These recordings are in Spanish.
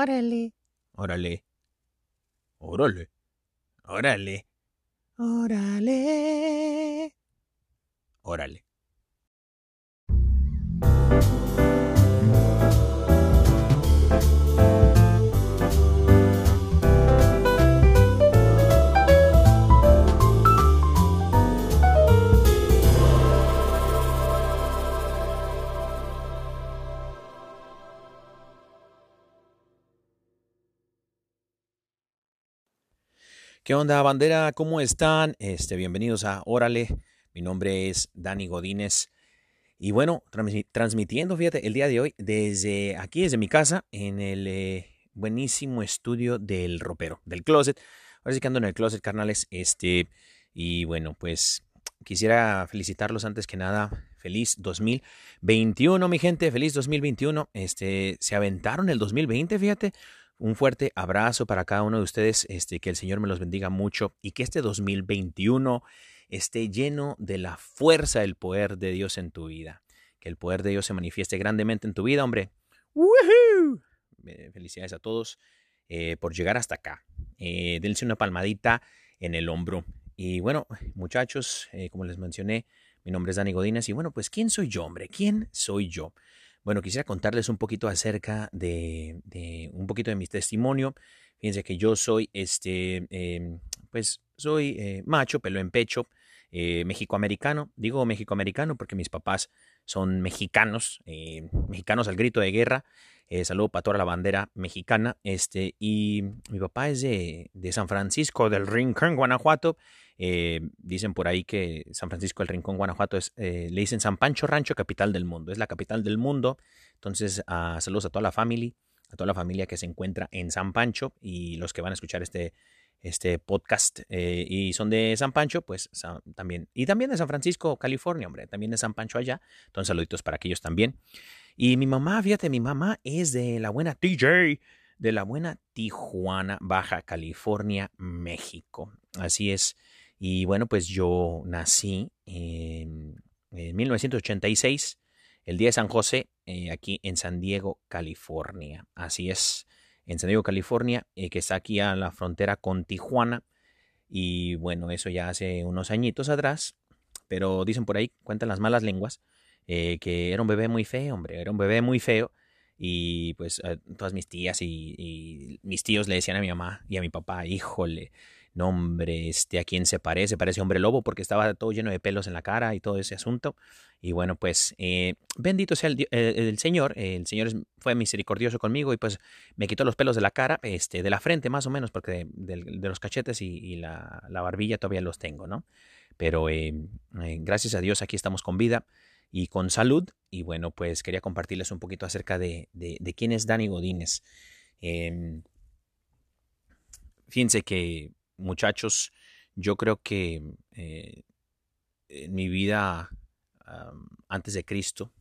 Órale. Órale. Órale. Órale. Órale. Órale. ¿Qué onda, bandera? ¿Cómo están? Este, bienvenidos a Órale. Mi nombre es Dani Godínez. Y bueno, transmitiendo, fíjate, el día de hoy desde aquí, desde mi casa, en el eh, buenísimo estudio del ropero, del closet. Ahora sí que ando en el closet, carnales. Este, y bueno, pues quisiera felicitarlos antes que nada. Feliz 2021, mi gente. Feliz 2021. Este, se aventaron el 2020, fíjate. Un fuerte abrazo para cada uno de ustedes, este, que el Señor me los bendiga mucho y que este 2021 esté lleno de la fuerza del poder de Dios en tu vida. Que el poder de Dios se manifieste grandemente en tu vida, hombre. ¡Woohoo! Felicidades a todos eh, por llegar hasta acá. Eh, dense una palmadita en el hombro. Y bueno, muchachos, eh, como les mencioné, mi nombre es Dani Godínez y bueno, pues ¿quién soy yo, hombre? ¿Quién soy yo? Bueno, quisiera contarles un poquito acerca de, un poquito de mi testimonio. Fíjense que yo soy, este, em, pues, soy eh, macho, pelo en pecho, eh, mexicoamericano. Digo mexicoamericano porque mis papás son mexicanos, eh, mexicanos al grito de guerra. saludo para toda la bandera mexicana. Este, y mi papá es de, de San Francisco del Rincón, Guanajuato. Eh, dicen por ahí que San Francisco del Rincón, Guanajuato, es, eh, le dicen San Pancho Rancho, capital del mundo. Es la capital del mundo. Entonces, ah, saludos a toda la familia, a toda la familia que se encuentra en San Pancho y los que van a escuchar este, este podcast eh, y son de San Pancho, pues también. Y también de San Francisco, California, hombre, también de San Pancho allá. Entonces, saluditos para aquellos también. Y mi mamá, fíjate, mi mamá es de la buena TJ, de la buena Tijuana, Baja California, México. Así es. Y bueno, pues yo nací en, 1986, el día de San José, eh, aquí en San Diego, California. Así es, en San Diego, California, eh, que está aquí a la frontera con Tijuana. Y bueno, eso ya hace unos añitos atrás, pero dicen por ahí, cuentan las malas lenguas, eh, que era un bebé muy feo, hombre, era un bebé muy feo. Y pues todas mis tías y, y, mis tíos le decían a mi mamá y a mi papá, híjole, nombre, este, a quién se parece, parece hombre lobo porque estaba todo lleno de pelos en la cara y todo ese asunto. Y bueno, pues eh, bendito sea el, Señor, el Señor fue misericordioso conmigo y pues me quitó los pelos de la cara, este, de la frente más o menos, porque de, los cachetes y, la, barbilla todavía los tengo, ¿no? Pero eh, eh, gracias a Dios aquí estamos con vida y con salud. Y bueno, pues quería compartirles un poquito acerca de, de quién es Dani Godínez. Em, fíjense que muchachos, yo creo que eh, en mi vida antes de Cristo,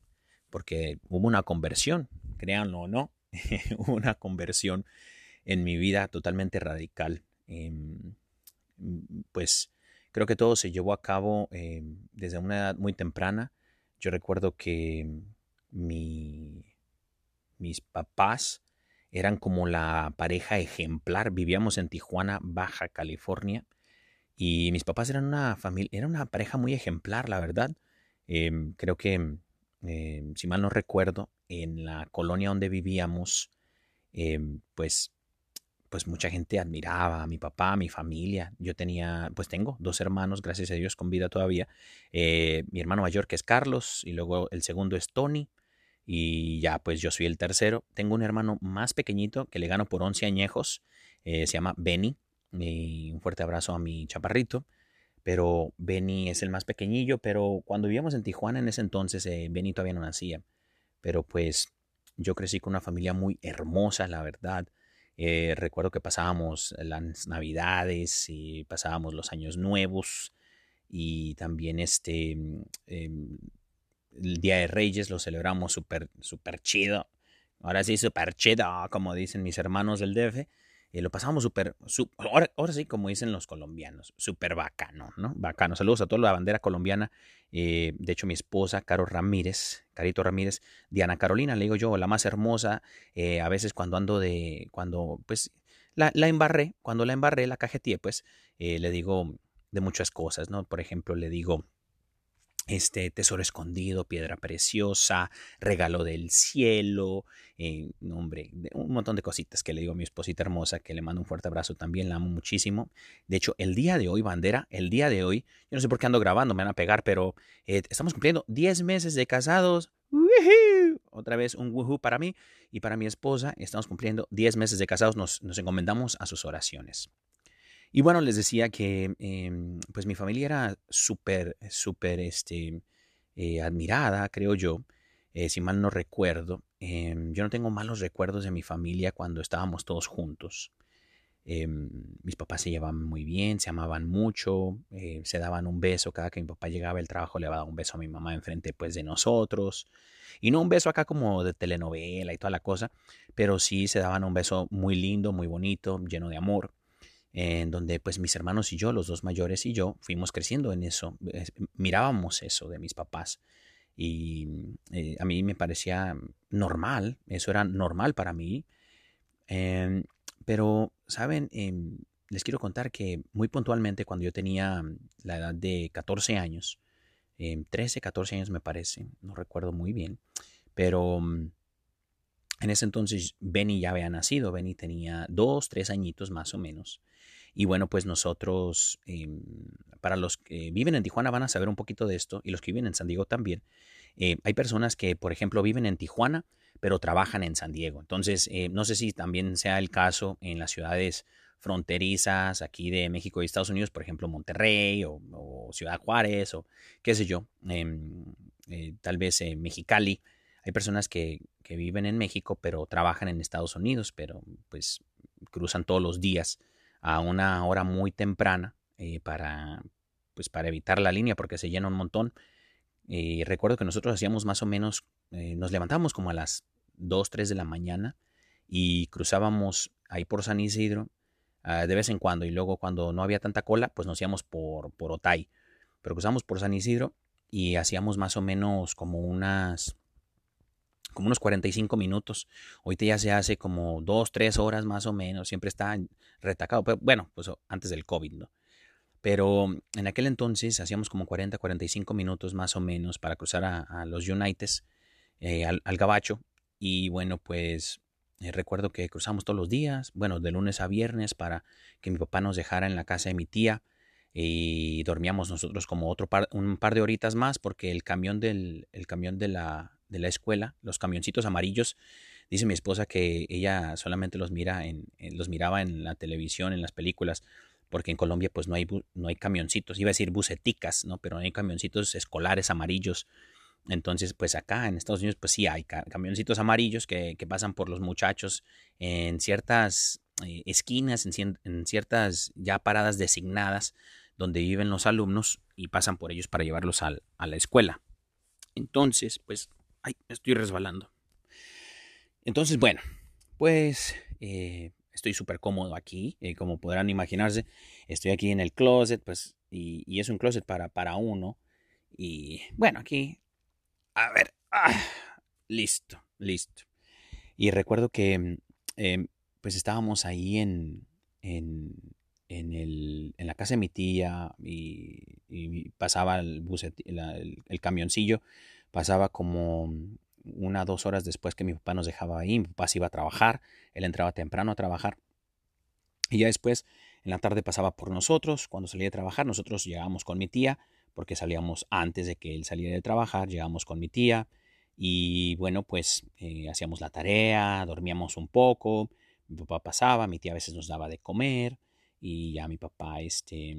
porque hubo una conversión, créanlo o no, hubo una conversión en mi vida totalmente radical. Em, pues creo que todo se llevó a cabo em, desde una edad muy temprana. Yo recuerdo que mi, mis papás eran como la pareja ejemplar. Vivíamos en Tijuana, Baja California, y mis papás eran una familia, era una pareja muy ejemplar, la verdad. Em, creo que, em, si mal no recuerdo, en la colonia donde vivíamos, em, pues, pues mucha gente admiraba a mi papá, a mi familia. Yo tenía, pues tengo dos hermanos, gracias a Dios, con vida todavía. Eh, mi hermano mayor que es Carlos y luego el segundo es Tony y ya pues yo soy el tercero. Tengo un hermano más pequeñito que le gano por 11 añejos, eh, se llama Benny, y un fuerte abrazo a mi chaparrito. Pero Benny es el más pequeñillo, pero cuando vivíamos en Tijuana en ese entonces, eh, Benny todavía no nacía. Pero pues yo crecí con una familia muy hermosa, la verdad. Eh, recuerdo que pasábamos las navidades y pasábamos los años nuevos y también este em, el Día de Reyes lo celebramos súper, súper chido. Ahora sí, súper chido, como dicen mis hermanos del DF. Eh, lo pasamos súper, ahora, ahora, sí, como dicen los colombianos, súper bacano, ¿no? Bacano. Saludos a toda la bandera colombiana. Eh, de hecho, mi esposa, Caro Ramírez, Carito Ramírez, Diana Carolina, le digo yo, la más hermosa. Eh, a veces cuando ando de, cuando, pues, la, la embarré, cuando la embarré, la cajeteé, pues, le digo de muchas cosas, ¿no? Por ejemplo, le digo, este tesoro escondido, piedra preciosa, regalo del cielo, eh, hombre, un montón de cositas que le digo a mi esposita hermosa, que le mando un fuerte abrazo también, la amo muchísimo. De hecho, el día de hoy, bandera, el día de hoy, yo no sé por qué ando grabando, me van a pegar, pero eh, estamos cumpliendo 10 meses de casados. Otra vez un woohoo para mí y para mi esposa. Estamos cumpliendo 10 meses de casados, nos, nos encomendamos a sus oraciones. Y bueno, les decía que em, pues mi familia era súper, súper este, eh, admirada, creo yo, eh, si mal no recuerdo. Em, yo no tengo malos recuerdos de mi familia cuando estábamos todos juntos. Em, mis papás se llevaban muy bien, se amaban mucho, eh, se daban un beso. Cada que mi papá llegaba del trabajo le daba un beso a mi mamá enfrente pues, de nosotros. Y no un beso acá como de telenovela y toda la cosa, pero sí se daban un beso muy lindo, muy bonito, lleno de amor en donde pues mis hermanos y yo, los dos mayores y yo, fuimos creciendo en eso, mirábamos eso de mis papás y eh, a mí me parecía normal, eso era normal para mí, em, pero, ¿saben? Em, les quiero contar que muy puntualmente cuando yo tenía la edad de 14 años, 13, em, 14 años me parece, no recuerdo muy bien, pero en ese entonces Benny ya había nacido, Benny tenía dos, tres añitos más o menos. Y bueno, pues nosotros, em, para los que viven en Tijuana van a saber un poquito de esto y los que viven en San Diego también. Eh, hay personas que, por ejemplo, viven en Tijuana, pero trabajan en San Diego. Entonces, eh, no sé si también sea el caso en las ciudades fronterizas aquí de México y Estados Unidos, por ejemplo, Monterrey o, Ciudad Juárez o qué sé yo, em, eh, tal vez Mexicali. Hay personas que, que viven en México, pero trabajan en Estados Unidos, pero pues cruzan todos los días a una hora muy temprana eh, para, pues para evitar la línea porque se llena un montón. Y recuerdo que nosotros hacíamos más o menos, eh, nos levantábamos como a las 2, 3 de la mañana y cruzábamos ahí por San Isidro ah, de vez en cuando y luego cuando no había tanta cola pues nos íbamos por, por Otay. Pero cruzamos por San Isidro y hacíamos más o menos como unas como unos 45 minutos. Ahorita ya se hace como 2, 3 horas más o menos. Siempre está retacado. Pero bueno, pues antes del COVID, ¿no? Pero en aquel entonces hacíamos como 40, 45 minutos más o menos para cruzar a, los Unites, eh, al, Gabacho. Y bueno, pues eh, recuerdo que cruzamos todos los días, bueno, de lunes a viernes para que mi papá nos dejara en la casa de mi tía. Y dormíamos nosotros como otro par, un par de horitas más porque el camión, del, el camión de la, de la escuela, los camioncitos amarillos. Dice mi esposa que ella solamente los mira en, los miraba en la televisión, en las películas, porque en Colombia pues no hay no hay camioncitos, iba a decir buceticas, ¿no? Pero no hay camioncitos escolares amarillos. Entonces, pues acá en Estados Unidos, pues sí hay camioncitos amarillos que, pasan por los muchachos en ciertas eh, esquinas, en, ciertas ya paradas designadas donde viven los alumnos y pasan por ellos para llevarlos a la escuela. Entonces, pues Ay, me estoy resbalando. Entonces, bueno, pues eh, estoy súper cómodo aquí, eh, como podrán imaginarse. Estoy aquí en el closet, pues, y, es un closet para, para uno. Y bueno, aquí, a ver, ah, listo, listo. Y recuerdo que, em, pues, estábamos ahí en, en, en, el, en la casa de mi tía y, pasaba el, el camioncillo pasaba como una o dos horas después que mi papá nos dejaba ahí, mi papá se iba a trabajar, él entraba temprano a trabajar. Y ya después en la tarde pasaba por nosotros, cuando salía de trabajar nosotros llegábamos con mi tía, porque salíamos antes de que él saliera de trabajar, llegábamos con mi tía y bueno pues eh, hacíamos la tarea, dormíamos un poco, mi papá pasaba, mi tía a veces nos daba de comer y ya mi papá este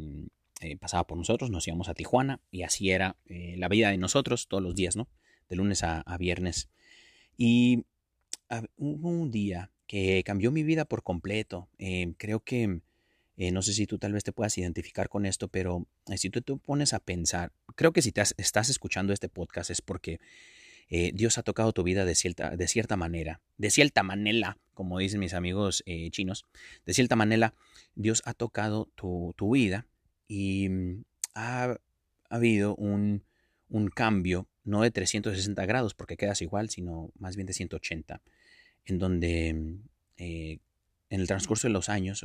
eh, pasaba por nosotros, nos íbamos a Tijuana y así era eh, la vida de nosotros todos los días, ¿no? De lunes a, viernes. Y hubo un día que cambió mi vida por completo. Eh, creo que, no sé si tú tal vez te puedas identificar con esto, pero si tú te pones a pensar, creo que si te estás escuchando este podcast es porque Dios ha tocado tu vida de cierta, de cierta manera, de cierta manera, como dicen mis amigos chinos, de cierta manera, Dios ha tocado tu, tu vida y mm, ha, habido un, un, cambio, no de 360 grados, porque quedas igual, sino más bien de 180, en donde mm, eh, en el transcurso de los años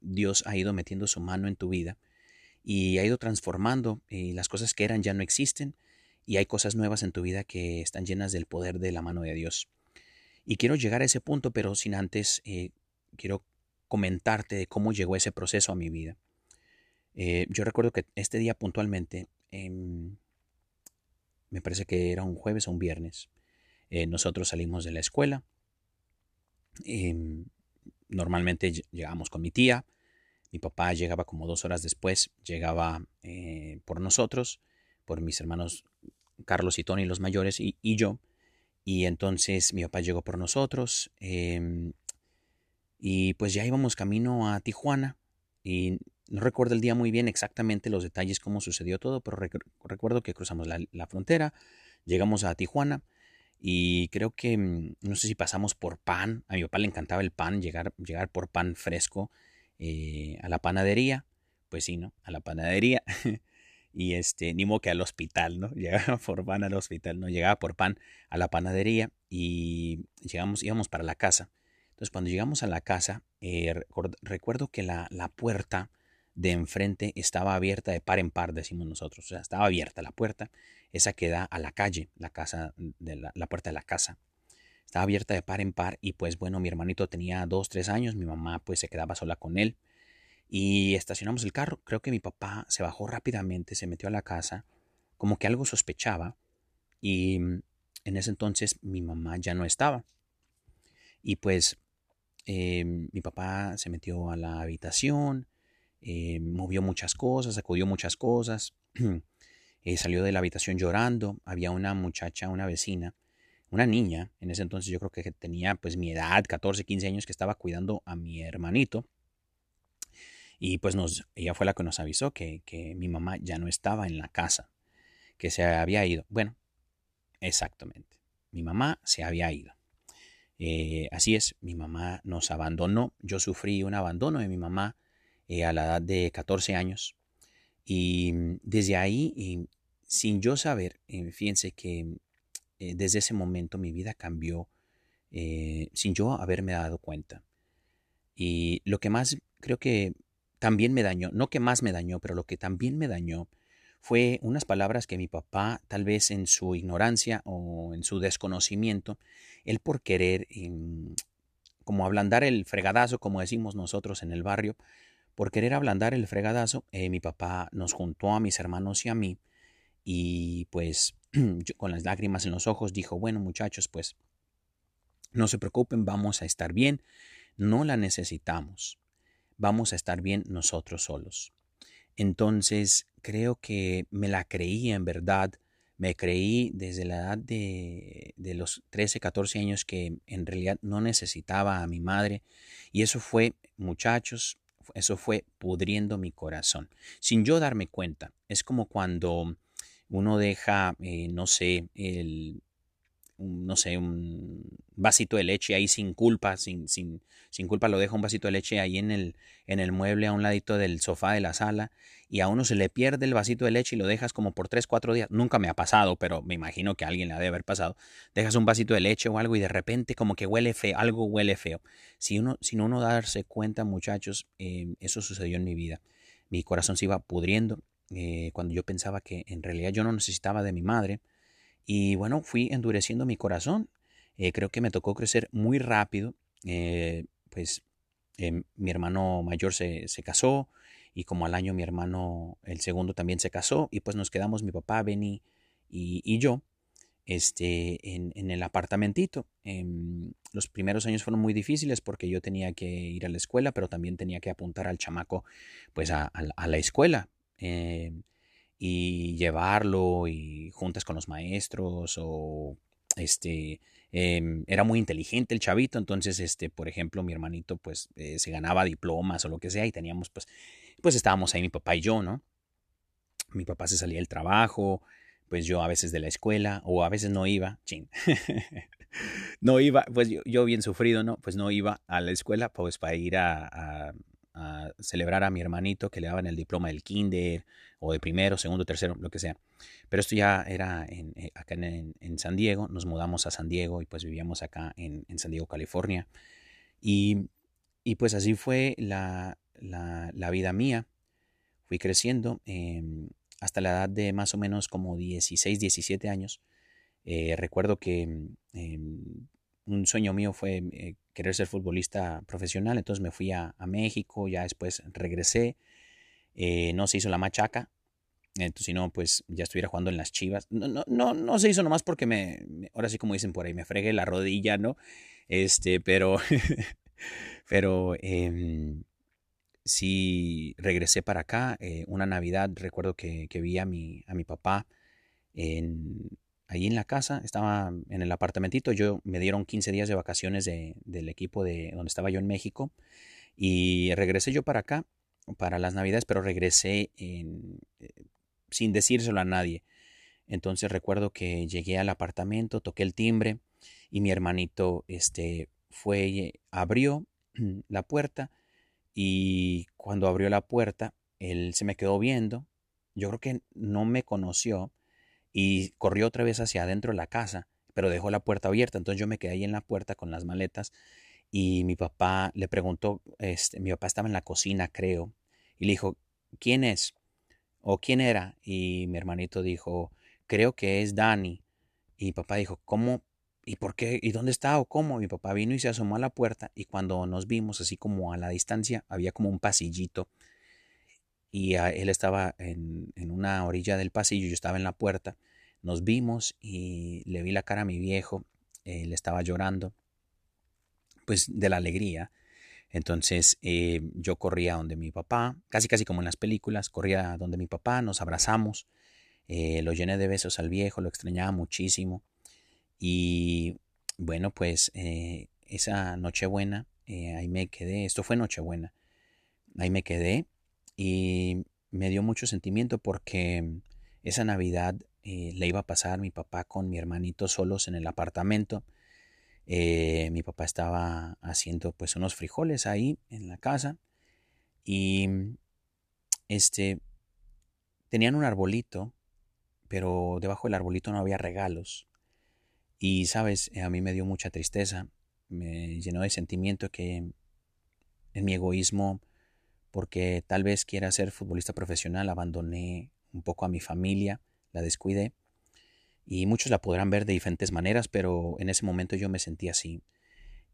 Dios ha ido metiendo su mano en tu vida y ha ido transformando y las cosas que eran ya no existen y hay cosas nuevas en tu vida que están llenas del poder de la mano de Dios. Y quiero llegar a ese punto, pero sin antes eh, quiero comentarte de cómo llegó ese proceso a mi vida. Eh, yo recuerdo que este día puntualmente, em, me parece que era un jueves o un viernes, eh, nosotros salimos de la escuela. Em, normalmente llegamos con mi tía, mi papá llegaba como dos horas después, llegaba por nosotros, por mis hermanos Carlos y Tony, los mayores, y, yo. Y entonces mi papá llegó por nosotros. Em, y pues ya íbamos camino a Tijuana. Y no recuerdo el día muy bien exactamente los detalles, cómo sucedió todo, pero recuerdo que cruzamos la, frontera, llegamos a Tijuana. Y creo que, mm, no sé si pasamos por pan. A mi papá le encantaba el pan, llegar, llegar por pan fresco eh, a la panadería. Pues sí, ¿no? A la panadería. y este, ni modo que al hospital, ¿no? Llegaba por pan al hospital, ¿no? Llegaba por pan a la panadería y llegamos, íbamos para la casa. Entonces, cuando llegamos a la casa, eh, recuerdo que la, la, puerta de enfrente estaba abierta de par en par, decimos nosotros. O sea, estaba abierta la puerta, esa que da a la calle, la casa, de la, la puerta de la casa. Estaba abierta de par en par y pues bueno, mi hermanito tenía dos, tres años, mi mamá pues se quedaba sola con él y estacionamos el carro. Creo que mi papá se bajó rápidamente, se metió a la casa, como que algo sospechaba. Y mm, en ese entonces mi mamá ya no estaba. Y pues eh, mi papá se metió a la habitación, eh, movió muchas cosas, sacudió muchas cosas, eh, salió de la habitación llorando. Había una muchacha, una vecina, una niña, en ese entonces yo creo que tenía pues mi edad, 14, 15 años, que estaba cuidando a mi hermanito. Y pues nos, ella fue la que nos avisó que, mi mamá ya no estaba en la casa, que se había ido. Bueno, exactamente. Mi mamá se había ido. Eh, así es, mi mamá nos abandonó. Yo sufrí un abandono de mi mamá eh, a la edad de 14 años. Y mm, desde ahí, sin yo saber, eh, fíjense que desde ese momento mi vida cambió sin yo haberme dado cuenta. Y lo que más creo que también me dañó, no que más me dañó, pero lo que también me dañó fue unas palabras que mi papá, tal vez en su ignorancia o en su desconocimiento, él por querer em, como ablandar el fregadazo, como decimos nosotros en el barrio, por querer ablandar el fregadazo, eh, mi papá nos juntó a mis hermanos y a mí y pues con las lágrimas en los ojos dijo, bueno muchachos, pues no se preocupen, vamos a estar bien, no la necesitamos vamos a estar bien nosotros solos. Entonces, creo que me la creí en verdad, me creí desde la edad de, de, los 13, 14 años que en realidad no necesitaba a mi madre. Y eso fue, muchachos, eso fue pudriendo mi corazón, sin yo darme cuenta. Es como cuando uno deja, eh, no sé, el, no sé, un vasito de leche ahí sin culpa, sin, sin, sin culpa lo deja un vasito de leche ahí en el, en el mueble a un ladito del sofá de la sala y a uno se le pierde el vasito de leche y lo dejas como por 3, 4 días. Nunca me ha pasado, pero me imagino que a alguien le ha de haber pasado. Dejas un vasito de leche o algo y de repente como que huele feo, algo huele feo. Si uno, sin uno darse cuenta, muchachos, eh, eso sucedió en mi vida. Mi corazón se iba pudriendo eh, cuando yo pensaba que en realidad yo no necesitaba de mi madre y bueno, fui endureciendo mi corazón. Eh, creo que me tocó crecer muy rápido. Eh, pues eh, mi hermano mayor se, se, casó y como al año mi hermano, el segundo, también se casó y pues nos quedamos mi papá, Benny y, y yo este, en, en el apartamentito. Em, los primeros años fueron muy difíciles porque yo tenía que ir a la escuela, pero también tenía que apuntar al chamaco pues a, a la escuela. Y llevarlo y juntas con los maestros o este em, era muy inteligente el chavito entonces este por ejemplo mi hermanito pues eh, se ganaba diplomas o lo que sea y teníamos pues pues estábamos ahí mi papá y yo no mi papá se salía del trabajo pues yo a veces de la escuela o a veces no iba, ching. no iba, pues yo, bien sufrido, ¿no? Pues no iba a la escuela pues para ir a, celebrar a mi hermanito que le daban el diploma del kinder o de primero, segundo, tercero, lo que sea. Pero esto ya era en, eh, acá en, San Diego, nos mudamos a San Diego y pues vivíamos acá en, San Diego, California. Y, pues así fue la, la, vida mía. Fui creciendo em, hasta la edad de más o menos como 16, 17 años. Eh, recuerdo que em, un sueño mío fue eh, querer ser futbolista profesional, entonces me fui a, México, ya después regresé, eh, no se hizo la machaca, entonces si no, pues ya estuviera jugando en las chivas. No, no, no, no se hizo nomás porque me, ahora sí como dicen por ahí, me fregué la rodilla, ¿no? Este, pero, pero em, sí regresé para acá. una Navidad recuerdo que, que, vi a mi, a mi papá en, ahí en la casa, estaba en el apartamentito, yo me dieron 15 días de vacaciones del equipo de donde estaba yo en México y regresé yo para acá para las navidades, pero regresé eh, sin decírselo a nadie. Entonces recuerdo que llegué al apartamento, toqué el timbre y mi hermanito este, fue, abrió la puerta y cuando abrió la puerta, él se me quedó viendo. Yo creo que no me conoció y corrió otra vez hacia adentro de la casa, pero dejó la puerta abierta. Entonces yo me quedé ahí en la puerta con las maletas y mi papá le preguntó, este, mi papá estaba en la cocina, creo, y le dijo, ¿quién es? ¿O quién era? Y mi hermanito dijo, creo que es Dani. Y papá dijo, ¿cómo? ¿Y por qué? ¿Y dónde está o cómo? Mi papá vino y se asomó a la puerta y cuando nos vimos así como a la distancia había como un pasillito y él estaba en, una orilla del pasillo, yo estaba en la puerta, nos vimos y le vi la cara a mi viejo, él estaba llorando, pues de la alegría. Entonces eh, yo corría donde mi papá, casi casi como en las películas, corría donde mi papá, nos abrazamos, eh, lo llené de besos al viejo, lo extrañaba muchísimo. Y bueno, pues eh, esa Nochebuena, ahí me quedé, esto fue Nochebuena, ahí me quedé y me dio mucho sentimiento porque esa Navidad eh, le iba a pasar mi papá con mi hermanito solos en el apartamento. Eh, mi papá estaba haciendo pues unos frijoles ahí en la casa y este tenían un arbolito, pero debajo del arbolito no había regalos. Y sabes, a mí me dio mucha tristeza, me llenó de sentimiento que en mi egoísmo porque tal vez quiera ser futbolista profesional, abandoné un poco a mi familia, la descuidé. Y muchos la podrán ver de diferentes maneras, pero en ese momento yo me sentí así.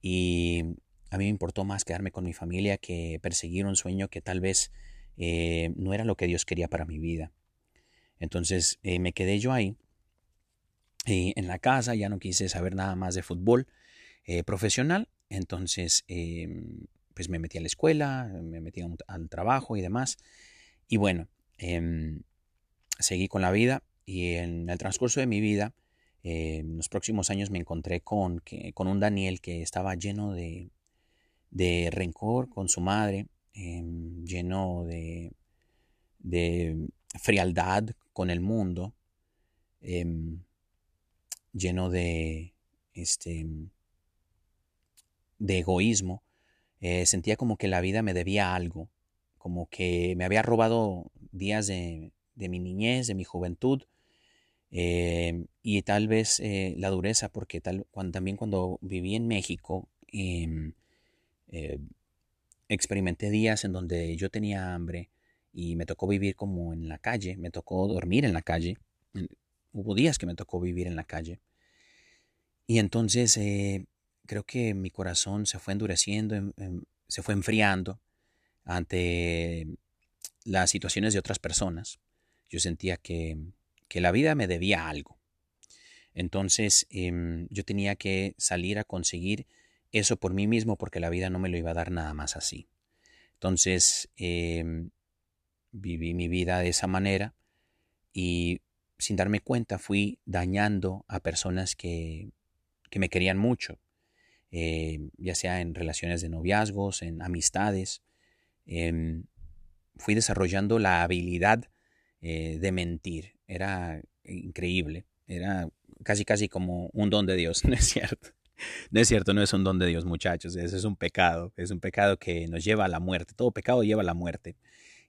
Y a mí me importó más quedarme con mi familia que perseguir un sueño que tal vez eh, no era lo que Dios quería para mi vida. Entonces eh, me quedé yo ahí, eh, en la casa, ya no quise saber nada más de fútbol profesional. Entonces pues me metí a la escuela, me metí al trabajo y demás. Y bueno, em, seguí con la vida y en el transcurso de mi vida, eh, en los próximos años me encontré con, con un Daniel que estaba lleno de, de rencor con su madre, em, lleno de, de, frialdad con el mundo, em, lleno de, este, de egoísmo eh, sentía como que la vida me debía algo, como que me había robado días de, mi niñez, de mi juventud, eh, y tal vez eh, la dureza, porque tal, cuando, también cuando viví en México, em, experimenté días en donde yo tenía hambre y me tocó vivir como en la calle, me tocó dormir en la calle, hubo días que me tocó vivir en la calle. Y entonces creo que mi corazón se fue endureciendo, em, em, se fue enfriando ante las situaciones de otras personas. Yo sentía que, la vida me debía algo. Entonces em, yo tenía que salir a conseguir eso por mí mismo porque la vida no me lo iba a dar nada más así. Entonces viví mi vida de esa manera y sin darme cuenta fui dañando a personas que, que me querían mucho, eh, ya sea en relaciones de noviazgos, en amistades. Em, fui desarrollando la habilidad eh, de mentir. Era, increíble. Era casi, casi como un don de Dios, ¿no es cierto? No es cierto, no es un don de Dios, muchachos. Eso es un pecado. Es un pecado que nos lleva a la muerte. Todo pecado lleva a la muerte.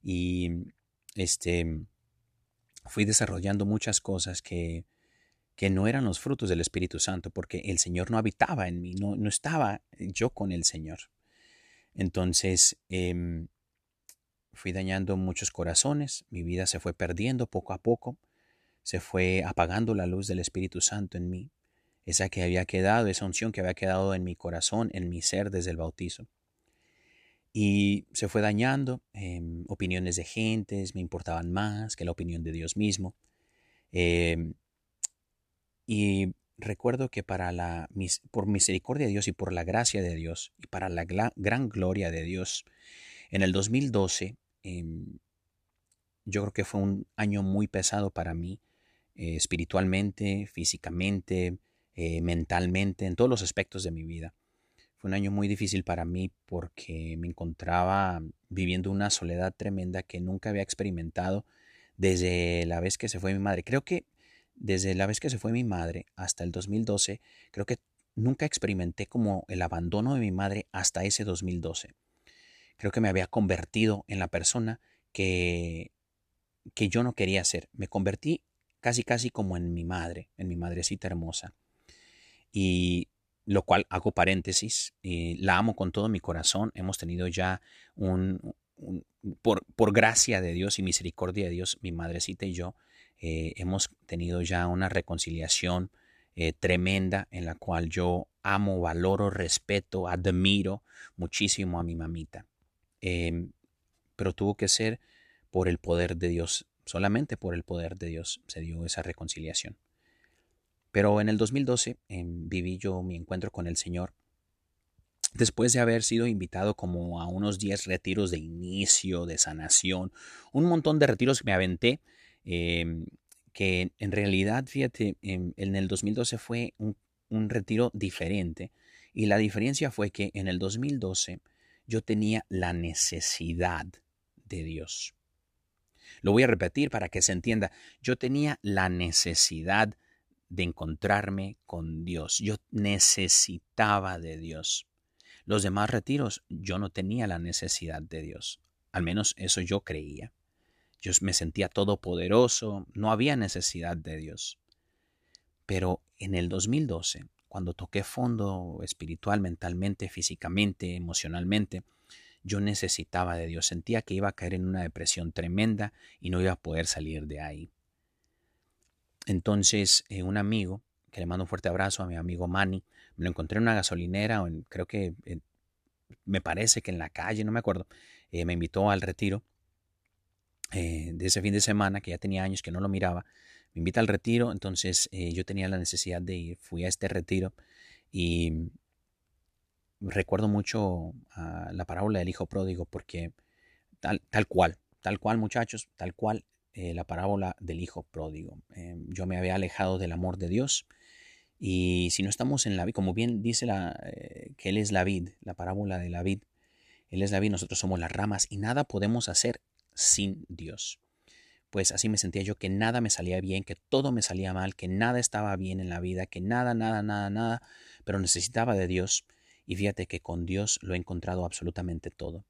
Y este fui desarrollando muchas cosas que, que no eran los frutos del Espíritu Santo, porque el Señor no habitaba en mí, no, no estaba yo con el Señor. Entonces em, fui dañando muchos corazones, mi vida se fue perdiendo poco a poco, se fue apagando la luz del Espíritu Santo en mí, esa que había quedado, esa unción que había quedado en mi corazón, en mi ser desde el bautizo. Y se fue dañando, em, opiniones de gentes me importaban más que la opinión de Dios mismo. Em, y recuerdo que para la, por misericordia de Dios y por la gracia de Dios y para la gran gloria de Dios, en el 2012, em, yo creo que fue un año muy pesado para mí, eh, espiritualmente, físicamente, eh, mentalmente, en todos los aspectos de mi vida. Fue un año muy difícil para mí porque me encontraba viviendo una soledad tremenda que nunca había experimentado desde la vez que se fue mi madre. Creo que desde la vez que se fue mi madre hasta el 2012, creo que nunca experimenté como el abandono de mi madre hasta ese 2012. Creo que me había convertido en la persona que, que yo no quería ser. Me convertí casi casi como en mi madre, en mi madrecita hermosa. Y lo cual hago paréntesis, eh, la amo con todo mi corazón, hemos tenido ya un, por, por, gracia de Dios y misericordia de Dios, mi madrecita y yo, eh, hemos tenido ya una reconciliación eh, tremenda en la cual yo amo, valoro, respeto, admiro muchísimo a mi mamita. Em, pero tuvo que ser por el poder de Dios, solamente por el poder de Dios se dio esa reconciliación. Pero en el 2012 em, viví yo mi encuentro con el Señor después de haber sido invitado como a unos 10 retiros de inicio, de sanación, un montón de retiros que me aventé, em, que en realidad, fíjate, en, el 2012 fue un, un retiro diferente. Y la diferencia fue que en el 2012 yo tenía la necesidad de Dios. Lo voy a repetir para que se entienda. Yo tenía la necesidad de encontrarme con Dios. Yo necesitaba de Dios. Los demás retiros yo no tenía la necesidad de Dios. Al menos eso yo creía. Yo me sentía todopoderoso, no había necesidad de Dios. Pero en el 2012, cuando toqué fondo espiritual, mentalmente, físicamente, emocionalmente, yo necesitaba de Dios. Sentía que iba a caer en una depresión tremenda y no iba a poder salir de ahí. Entonces, eh, un amigo, que le mando un fuerte abrazo a mi amigo Manny, me lo encontré en una gasolinera, o en, creo que me parece que en la calle, no me acuerdo, eh, me invitó al retiro eh, de ese fin de semana, que ya tenía años que no lo miraba, me invita al retiro, entonces yo tenía la necesidad de ir, fui a este retiro y recuerdo mucho la parábola del hijo pródigo porque tal, tal cual, tal cual muchachos, tal cual eh, la parábola del hijo pródigo. Eh, yo me había alejado del amor de Dios y si no estamos en la vid, como bien dice la, eh, que Él es la vid, la parábola de la vid, Él es la vid, nosotros somos las ramas y nada podemos hacer sin Dios. Pues así me sentía yo que nada me salía bien, que todo me salía mal, que nada estaba bien en la vida, que nada, nada, nada, nada, pero necesitaba de Dios. Y fíjate que con Dios lo he encontrado absolutamente todo.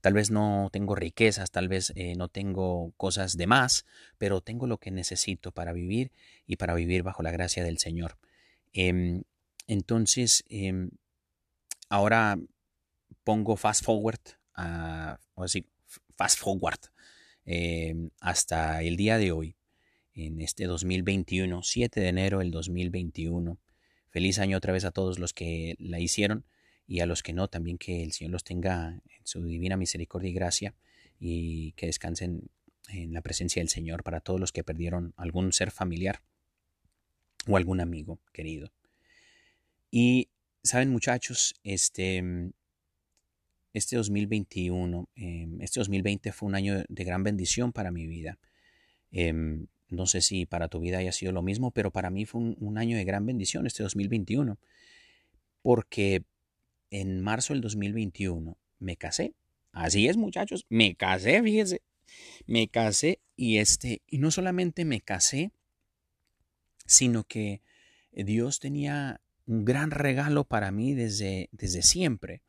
Tal vez no tengo riquezas, tal vez eh, no tengo cosas de más, pero tengo lo que necesito para vivir y para vivir bajo la gracia del Señor. Em, entonces, em, ahora pongo fast forward, o así, fast forward, em, hasta el día de hoy, en este 2021, 7 de enero del 2021. Feliz año otra vez a todos los que la hicieron y a los que no, también que el Señor los tenga en su divina misericordia y gracia y que descansen en la presencia del Señor para todos los que perdieron algún ser familiar o algún amigo querido. Y saben muchachos, este, este 2021, em, este 2020 fue un año de gran bendición para mi vida. Em, no sé si para tu vida haya sido lo mismo, pero para mí fue un, un año de gran bendición este 2021, porque en marzo del 2021 me casé. Así es, muchachos, me casé, fíjense. Me casé y este, y no solamente me casé, sino que Dios tenía un gran regalo para mí desde, desde siempre.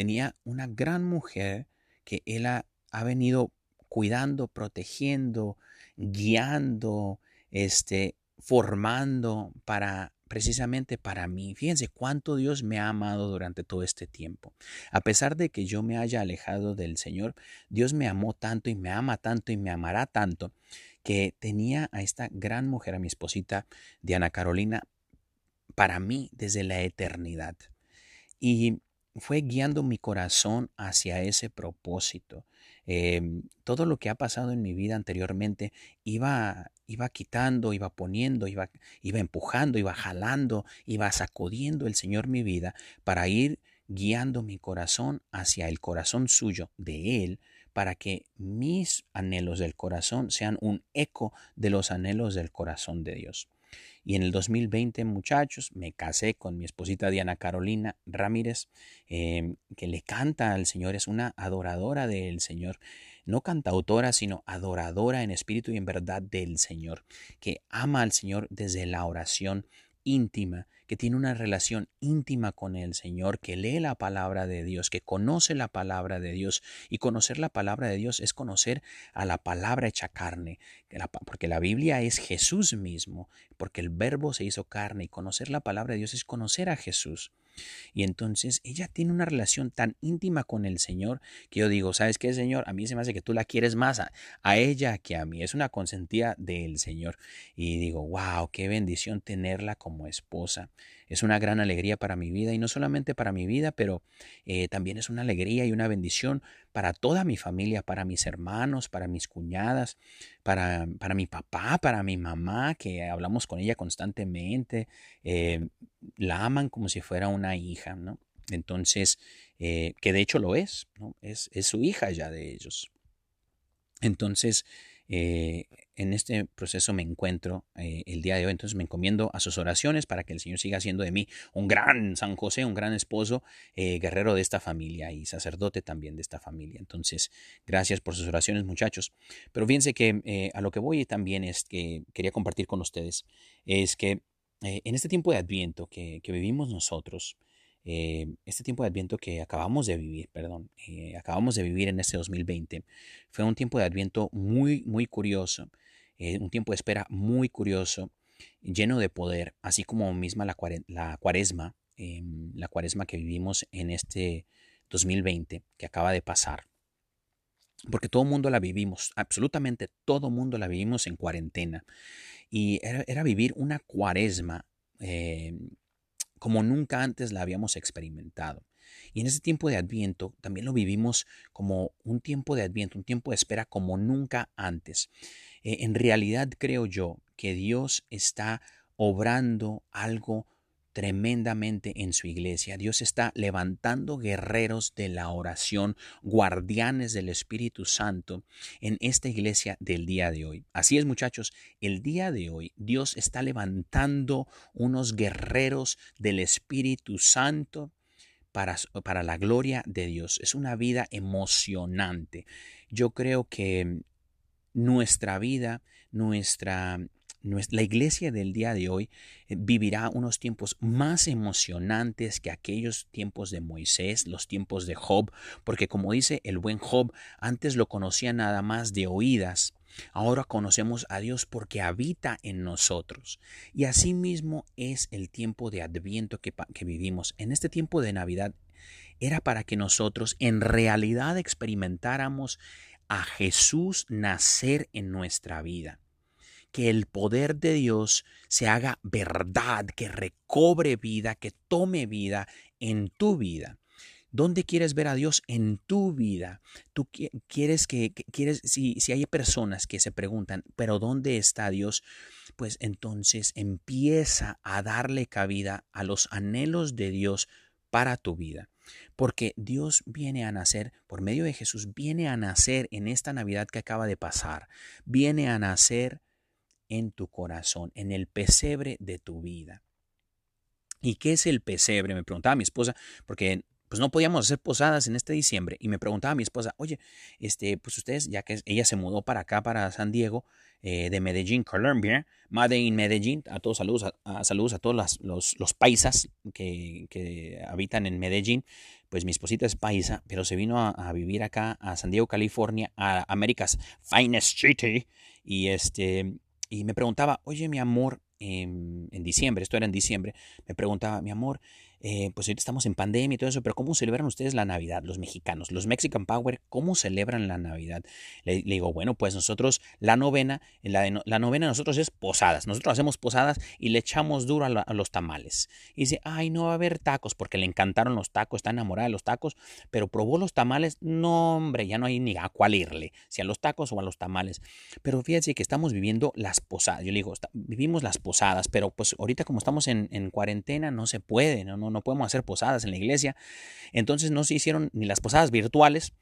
Tenía una gran mujer que Él ha, ha venido cuidando, protegiendo, guiando, este, formando para precisamente para mí. Fíjense cuánto Dios me ha amado durante todo este tiempo. A pesar de que yo me haya alejado del Señor, Dios me amó tanto y me ama tanto y me amará tanto que tenía a esta gran mujer, a mi esposita Diana Carolina, para mí desde la eternidad. Y fue guiando mi corazón hacia ese propósito. Em, todo lo que ha pasado en mi vida anteriormente iba, iba quitando, iba poniendo, iba, iba empujando, iba jalando, iba sacudiendo el Señor mi vida para ir guiando mi corazón hacia el corazón suyo de Él, para que mis anhelos del corazón sean un eco de los anhelos del corazón de Dios. Y en el 2020, muchachos, me casé con mi esposita Diana Carolina Ramírez, em, que le canta al Señor, es una adoradora del Señor, no cantautora, sino adoradora en espíritu y en verdad del Señor, que ama al Señor desde la oración íntima, que tiene una relación íntima con el Señor, que lee la palabra de Dios, que conoce la palabra de Dios. Y conocer la palabra de Dios es conocer a la palabra hecha carne, porque la Biblia es Jesús mismo, porque el verbo se hizo carne y conocer la palabra de Dios es conocer a Jesús. Y entonces ella tiene una relación tan íntima con el Señor que yo digo, ¿sabes qué, Señor? A mí se me hace que tú la quieres más a, ella que a mí. Es una consentida del Señor. Y digo, wow, qué bendición tenerla como esposa. Es una gran alegría para mi vida y no solamente para mi vida, pero eh, también es una alegría y una bendición para toda mi familia, para mis hermanos, para mis cuñadas, para, para mi papá, para mi mamá, que hablamos con ella constantemente. Eh, la aman como si fuera una hija, ¿no? Entonces, eh, que de hecho lo es, ¿no? Es, es su hija ya de ellos. Entonces, eh, en este proceso me encuentro eh, el día de hoy, entonces me encomiendo a sus oraciones para que el Señor siga haciendo de mí un gran San José, un gran esposo, guerrero de esta familia y sacerdote también de esta familia. Entonces, gracias por sus oraciones muchachos. Pero fíjense que a lo que voy también es que quería compartir con ustedes, es que eh, en este tiempo de Adviento que, vivimos nosotros, eh, este tiempo de Adviento que acabamos de vivir, perdón, eh, acabamos de vivir en este 2020, fue un tiempo de Adviento muy, muy curioso, un tiempo de espera muy curioso, lleno de poder, así como misma la, la cuaresma, em, la cuaresma que vivimos en este 2020 que acaba de pasar. Porque todo el mundo la vivimos, absolutamente todo mundo la vivimos en cuarentena y era, vivir una cuaresma eh, como nunca antes la habíamos experimentado. Y en ese tiempo de Adviento también lo vivimos como un tiempo de Adviento, un tiempo de espera como nunca antes. Eh, en realidad creo yo que Dios está obrando algo tremendamente en su iglesia. Dios está levantando guerreros de la oración, guardianes del Espíritu Santo en esta iglesia del día de hoy. Así es muchachos, el día de hoy Dios está levantando unos guerreros del Espíritu Santo para, para la gloria de Dios. Es una vida emocionante. Yo creo que nuestra vida, nuestra la iglesia del día de hoy eh, vivirá unos tiempos más emocionantes que aquellos tiempos de Moisés, los tiempos de Job, porque como dice el buen Job, antes lo conocía nada más de oídas, Ahora conocemos a Dios porque habita en nosotros. Y asimismo es el tiempo de adviento que, que, vivimos. En este tiempo de Navidad era para que nosotros en realidad experimentáramos a Jesús nacer en nuestra vida que el poder de Dios se haga verdad, que recobre vida, que tome vida en tu vida. ¿Dónde quieres ver a Dios en tu vida? Tú quieres que, quieres, si, si hay personas que se preguntan, pero ¿dónde está Dios? Pues entonces empieza a darle cabida a los anhelos de Dios para tu vida. Porque Dios viene a nacer, por medio de Jesús, viene a nacer en esta Navidad que acaba de pasar. Viene a nacer en tu corazón, en el pesebre de tu vida. ¿Y qué es el pesebre? Me preguntaba mi esposa, porque pues no podíamos hacer posadas en este diciembre y me preguntaba a mi esposa, oye, este, pues ustedes, ya que ella se mudó para acá, para San Diego, eh, de Medellín, Colombia, Made in Medellín, a todos saludos, a, saludos a todos los, los, paisas que, que, habitan en Medellín, pues mi esposita es paisa, pero se vino a, vivir acá a San Diego, California, a America's Finest City, y este, y me preguntaba, oye mi amor, en, en diciembre, esto era en diciembre, me preguntaba, mi amor, eh, pues ahorita estamos en pandemia y todo eso, pero ¿cómo celebran ustedes la Navidad, los mexicanos, los Mexican Power, cómo celebran la Navidad? Le, digo, bueno, pues nosotros la novena, la, novena nosotros es posadas, nosotros hacemos posadas y le echamos duro a, los tamales. Y dice, ay, no va a haber tacos, porque le encantaron los tacos, está enamorada de los tacos, pero probó los tamales, no, hombre, ya no hay ni a cuál irle, si a los tacos o a los tamales. Pero fíjense que estamos viviendo las posadas, yo le digo, vivimos las posadas, pero pues ahorita como estamos en, en cuarentena no se puede, no no, podemos hacer posadas en la iglesia. Entonces no se hicieron ni las posadas virtuales.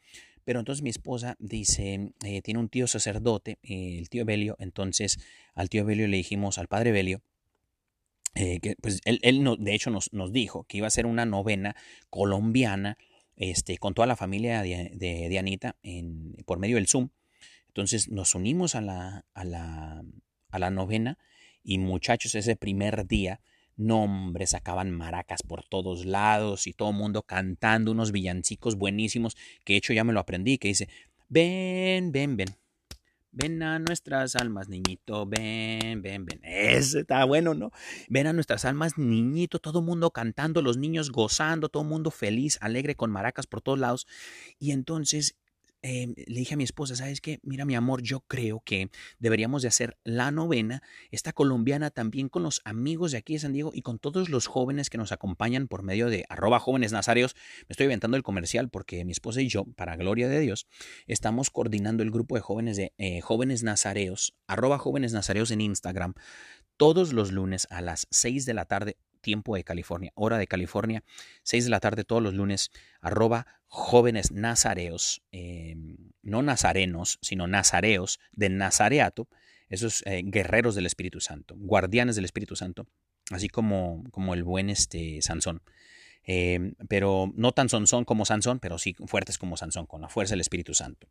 Pero entonces mi esposa dice, eh, tiene un tío sacerdote, eh, el tío Belio. Entonces al tío Belio le dijimos, al padre Belio, eh, que pues él, de hecho nos, nos, dijo que iba a ser una novena colombiana este, con toda la familia de, de, Anita en, por medio del Zoom. Entonces nos unimos a la, a la, a la novena y muchachos ese primer día no, hombre, sacaban maracas por todos lados y todo el mundo cantando unos villancicos buenísimos, que de hecho ya me lo aprendí, que dice, ven, ven, ven. Ven a nuestras almas, niñito, ven, ven, ven. Ese está bueno, ¿no? Ven a nuestras almas, niñito, todo el mundo cantando, los niños gozando, todo el mundo feliz, alegre, con maracas por todos lados. Y entonces Em, le dije a mi esposa, ¿sabes qué? Mira, mi amor, yo creo que deberíamos de hacer la novena, esta colombiana también con los amigos de aquí de San Diego y con todos los jóvenes que nos acompañan por medio de arroba jóvenes nazareos. Me estoy inventando el comercial porque mi esposa y yo, para gloria de Dios, estamos coordinando el grupo de jóvenes de eh, jóvenes nazareos, arroba jóvenes nazareos en Instagram, todos los lunes a las 6 de la tarde tiempo de California, hora de California, 6 de la tarde todos los lunes, arroba jóvenes nazareos, em, no nazarenos, sino nazareos de Nazareato, esos eh, guerreros del Espíritu Santo, guardianes del Espíritu Santo, así como, como el buen este, Sansón. Em, pero no tan Sansón como Sansón, pero sí fuertes como Sansón, con la fuerza del Espíritu Santo.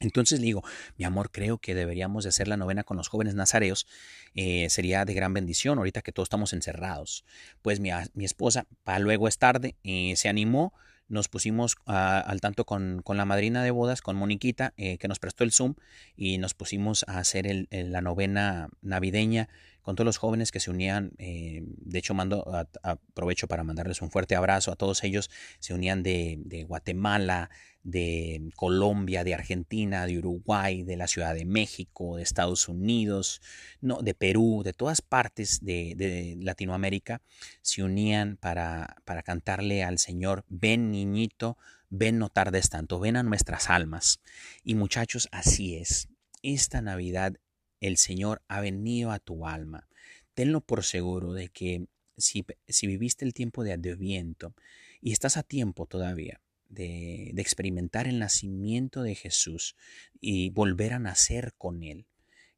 Entonces le digo, mi amor, creo que deberíamos de hacer la novena con los jóvenes nazareos. Eh, sería de gran bendición ahorita que todos estamos encerrados. Pues mi, mi esposa, para luego es tarde, eh, se animó. Nos pusimos al tanto con, con, la madrina de bodas, con Moniquita, eh, que nos prestó el Zoom, y nos pusimos a hacer el, la novena navideña con todos los jóvenes que se unían. de hecho, mando aprovecho para mandarles un fuerte abrazo a todos ellos. Se unían de, de Guatemala, de Colombia, de Argentina, de Uruguay, de la Ciudad de México, de Estados Unidos, no, de Perú, de todas partes de, Latinoamérica, se unían para, para cantarle al Señor, ven niñito, ven no tardes tanto, ven a nuestras almas. Y muchachos, así es. Esta Navidad el Señor ha venido a tu alma. Tenlo por seguro de que si, si viviste el tiempo de Adviento y estás a tiempo todavía, de, experimentar el nacimiento de Jesús y volver a nacer con Él.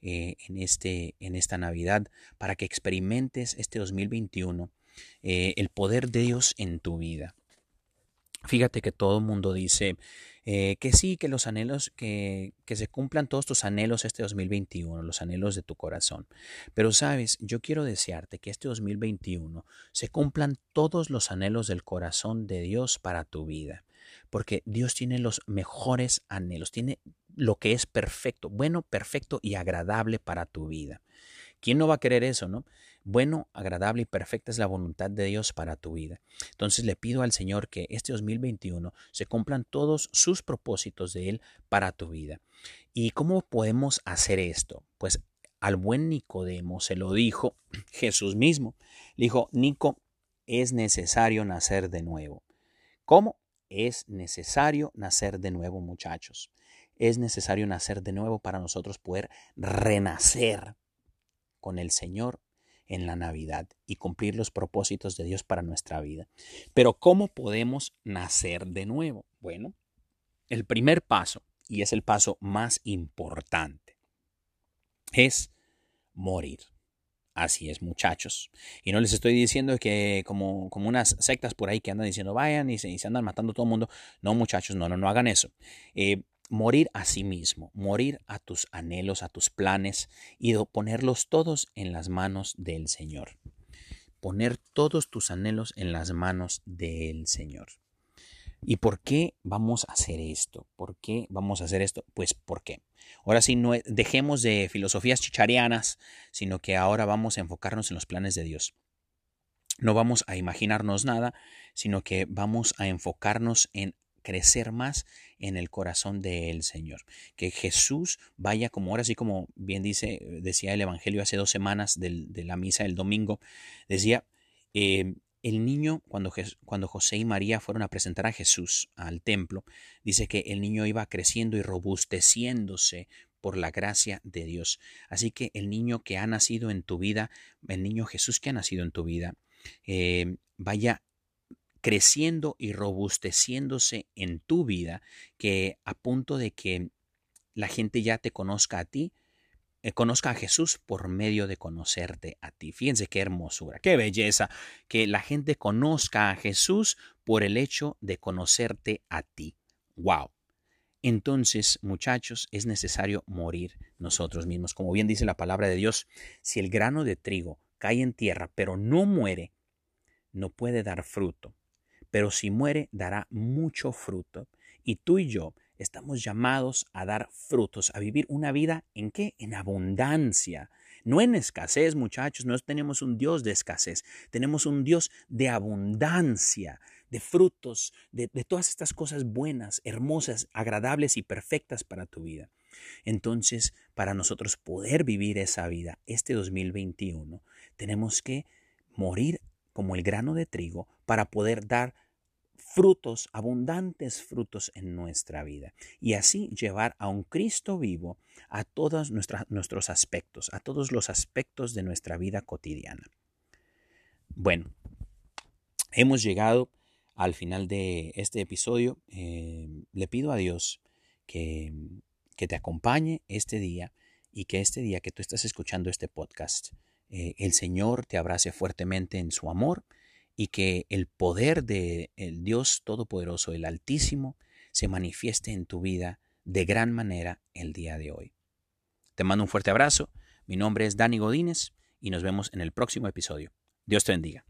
Eh, en, este, en esta Navidad para que experimentes este 2021 eh, el poder de Dios en tu vida. Fíjate que todo el mundo dice eh, que sí, que los anhelos, que, que se cumplan todos tus anhelos este 2021, los anhelos de tu corazón. Pero sabes, yo quiero desearte que este 2021 se cumplan todos los anhelos del corazón de Dios para tu vida porque Dios tiene los mejores anhelos, tiene lo que es perfecto, bueno, perfecto y agradable para tu vida. ¿Quién no va a querer eso, no? Bueno, agradable y perfecta es la voluntad de Dios para tu vida. Entonces le pido al Señor que este 2021 se cumplan todos sus propósitos de Él para tu vida. ¿Y cómo podemos hacer esto? Pues al buen Nicodemo se lo dijo Jesús mismo. Le dijo, Nico, es necesario nacer de nuevo. ¿Cómo? Es necesario nacer de nuevo, muchachos. Es necesario nacer de nuevo para nosotros poder renacer con el Señor en la Navidad y cumplir los propósitos de Dios para nuestra vida. Pero ¿cómo podemos nacer de nuevo? Bueno, el primer paso, y es el paso más importante, es morir. Así es, muchachos. Y no les estoy diciendo que como, como unas sectas por ahí que andan diciendo vayan y se, andan matando a todo el mundo. No, muchachos, no, no, no hagan eso. Eh, morir a sí mismo, morir a tus anhelos, a tus planes y ponerlos todos en las manos del Señor. Poner todos tus anhelos en las manos del Señor. ¿Y por qué vamos a hacer esto? ¿Por qué vamos a hacer esto? Pues ¿por qué? Ahora sí, no dejemos de filosofías chicharianas, sino que ahora vamos a enfocarnos en los planes de Dios. No vamos a imaginarnos nada, sino que vamos a enfocarnos en crecer más en el corazón del Señor. Que Jesús vaya como ahora sí como bien dice, decía el Evangelio hace dos semanas de la misa del domingo, decía, eh, el niño, cuando, cuando José y María fueron a presentar a Jesús al templo, dice que el niño iba creciendo y robusteciéndose por la gracia de Dios. Así que el niño que ha nacido en tu vida, el niño Jesús que ha nacido en tu vida, eh, vaya creciendo y robusteciéndose en tu vida, que a punto de que la gente ya te conozca a ti, eh, conozca a Jesús por medio de conocerte a ti. Fíjense qué hermosura, qué belleza, que la gente conozca a Jesús por el hecho de conocerte a ti. ¡Wow! Entonces, muchachos, es necesario morir nosotros mismos. Como bien dice la palabra de Dios, si el grano de trigo cae en tierra, pero no muere, no puede dar fruto. Pero si muere, dará mucho fruto. Y tú y yo estamos llamados a dar frutos, a vivir una vida en qué? En abundancia. No en escasez, muchachos, no tenemos un Dios de escasez, tenemos un Dios de abundancia, de frutos, de, de todas estas cosas buenas, hermosas, agradables y perfectas para tu vida. Entonces, para nosotros poder vivir esa vida este 2021, tenemos que morir como el grano de trigo para poder dar frutos, abundantes frutos en nuestra vida y así llevar a un Cristo vivo a todos nuestros aspectos, a todos los aspectos de nuestra vida cotidiana. Bueno, hemos llegado al final de este episodio. Eh, le pido a Dios que, que, te acompañe este día y que este día que tú estás escuchando este podcast, eh, el Señor te abrace fuertemente en su amor y que el poder de el Dios Todopoderoso, el Altísimo, se manifieste en tu vida de gran manera el día de hoy. Te mando un fuerte abrazo, mi nombre es Dani Godínez y nos vemos en el próximo episodio. Dios te bendiga.